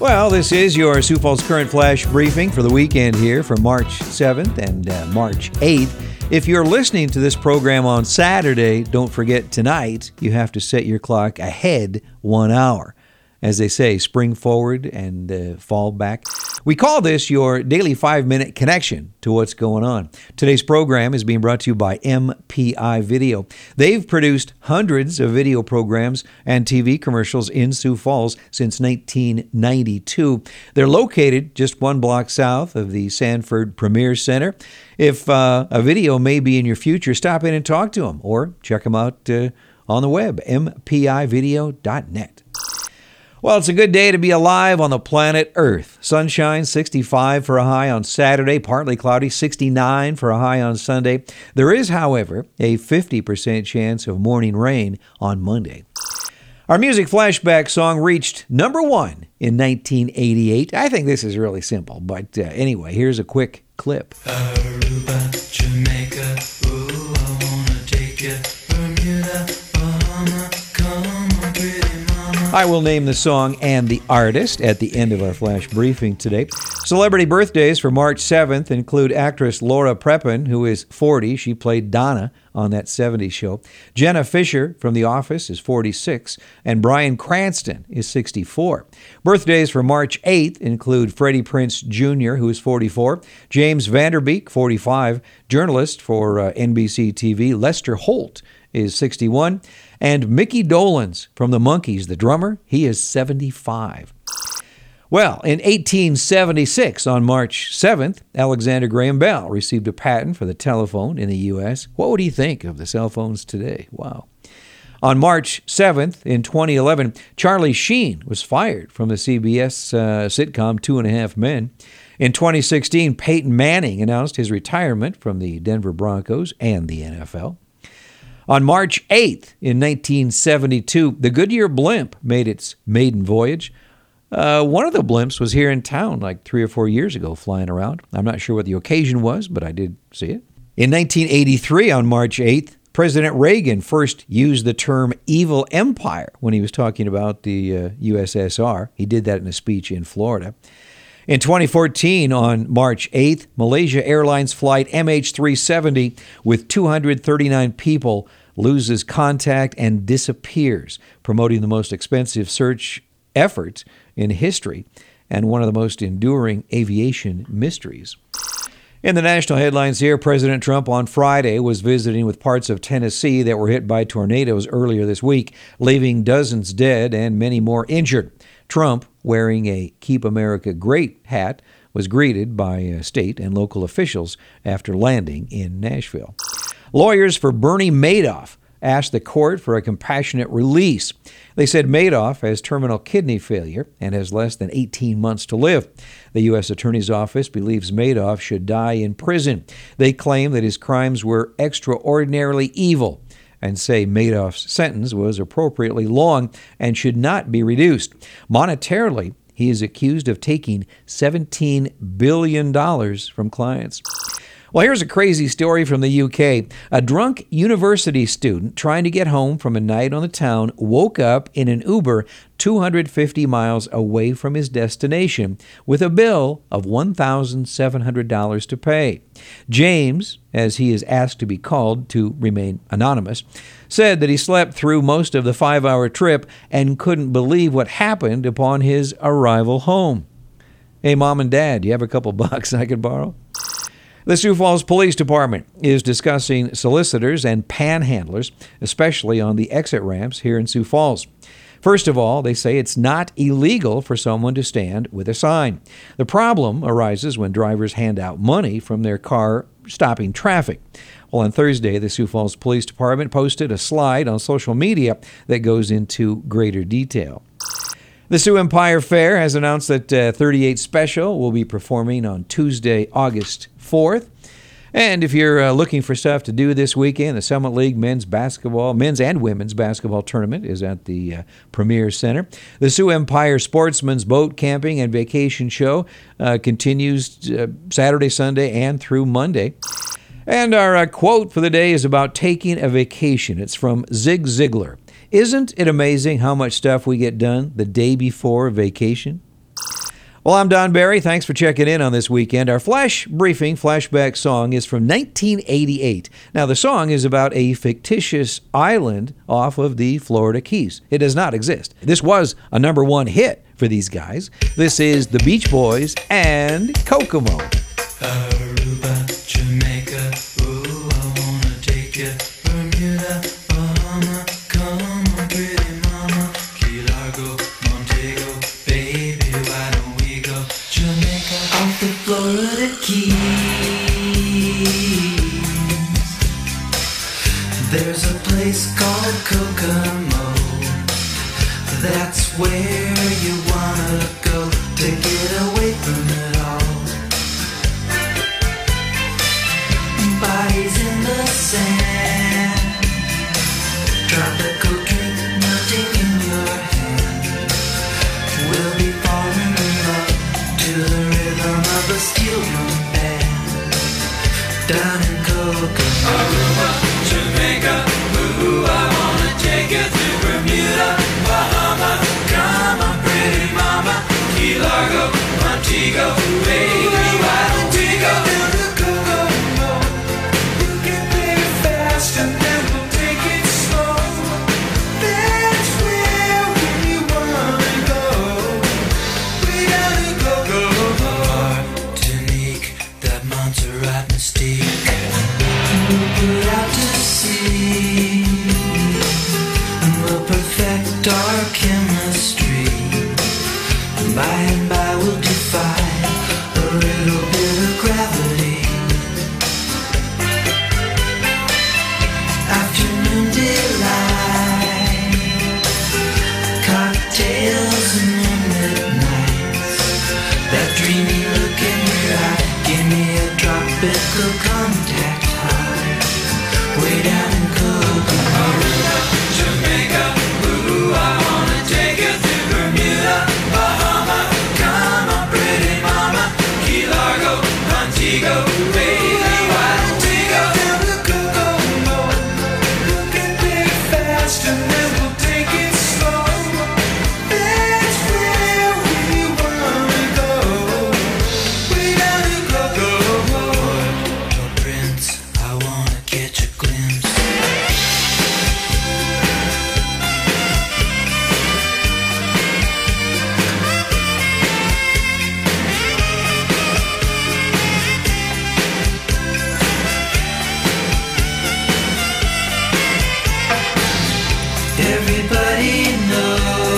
Well, this is your Sioux Falls Current Flash briefing for the weekend here from March 7th and uh, March 8th. If you're listening to this program on Saturday, don't forget tonight you have to set your clock ahead one hour as they say, spring forward and uh, fall back. We call this your daily five minute connection to what's going on. Today's program is being brought to you by MPI Video. They've produced hundreds of video programs and TV commercials in Sioux Falls since 1992. They're located just one block south of the Sanford Premier Center. If uh, a video may be in your future, stop in and talk to them or check them out uh, on the web, mpivideo.net. Well, it's a good day to be alive on the planet Earth. Sunshine, 65 for a high on Saturday, partly cloudy, 69 for a high on Sunday. There is, however, a 50% chance of morning rain on Monday. Our music flashback song reached number one in 1988. I think this is really simple, but uh, anyway, here's a quick clip. Aruba, I will name the song and the artist at the end of our flash briefing today. Celebrity birthdays for March 7th include actress Laura Prepon, who is 40. She played Donna on that 70s show. Jenna Fischer from The Office is 46, and Bryan Cranston is 64. Birthdays for March 8th include Freddie Prinze Jr., who is 44, James Van Der Beek, 45, journalist for uh, NBC TV, Lester Holt is 61, and Micky Dolenz from the Monkees, the drummer, he is 75. Well, in 1876, on March 7th, Alexander Graham Bell received a patent for the telephone in the U.S. What would he think of the cell phones today? Wow. On March 7th, in 2011, Charlie Sheen was fired from the CBS uh, sitcom Two and a Half Men. In 2016, Peyton Manning announced his retirement from the Denver Broncos and the NFL. On March 8th, in 1972, the Goodyear blimp made its maiden voyage. Uh, one of the blimps was here in town like three or four years ago, flying around. I'm not sure what the occasion was, but I did see it. In 1983, on March 8th, President Reagan first used the term evil empire when he was talking about the uh, USSR. He did that in a speech in Florida. In 2014, on March 8th, Malaysia Airlines flight MH370 with 239 people loses contact and disappears, promoting the most expensive search effort in history and one of the most enduring aviation mysteries. In the national headlines here, President Trump on Friday was visiting with parts of Tennessee that were hit by tornadoes earlier this week, leaving dozens dead and many more injured. Trump, wearing a Keep America Great hat, was greeted by uh, state and local officials after landing in Nashville. Lawyers for Bernie Madoff asked the court for a compassionate release. They said Madoff has terminal kidney failure and has less than 18 months to live. The U.S. Attorney's Office believes Madoff should die in prison. They claim that his crimes were extraordinarily evil and say Madoff's sentence was appropriately long and should not be reduced. Monetarily, he is accused of taking $17 billion from clients. Well, here's a crazy story from the UK. A drunk university student trying to get home from a night on the town woke up in an Uber 250 miles away from his destination with a bill of $1,700 to pay. James, as he is asked to be called to remain anonymous, said that he slept through most of the five hour trip and couldn't believe what happened upon his arrival home. Hey, mom and dad, you have a couple bucks I could borrow? The Sioux Falls Police Department is discussing solicitors and panhandlers, especially on the exit ramps here in Sioux Falls. First of all, they say it's not illegal for someone to stand with a sign. The problem arises when drivers hand out money from their car stopping traffic. Well, on Thursday, the Sioux Falls Police Department posted a slide on social media that goes into greater detail. The Sioux Empire Fair has announced that uh, 38 Special will be performing on Tuesday, August 4th. And if you're uh, looking for stuff to do this weekend, the Summit League men's basketball, men's and women's basketball tournament is at the uh, Premier Center. The Sioux Empire Sportsman's Boat Camping and Vacation Show uh, continues uh, Saturday, Sunday, and through Monday. And our uh, quote for the day is about taking a vacation. It's from Zig Ziglar. Isn't it amazing how much stuff we get done the day before vacation? Well, I'm Don Barry. Thanks for checking in on this weekend. Our flash briefing flashback song is from 1988. Now, the song is about a fictitious island off of the Florida Keys. It does not exist. This was a number one hit for these guys. This is the Beach Boys and Kokomo. the key. Rhythm of with steel drum band. down in Coca. Aruba, Jamaica, ooh, I wanna take you to Bermuda, Bahama, come on, pretty mama, Key Largo, Montego, baby. could contact her. Wait everybody knows.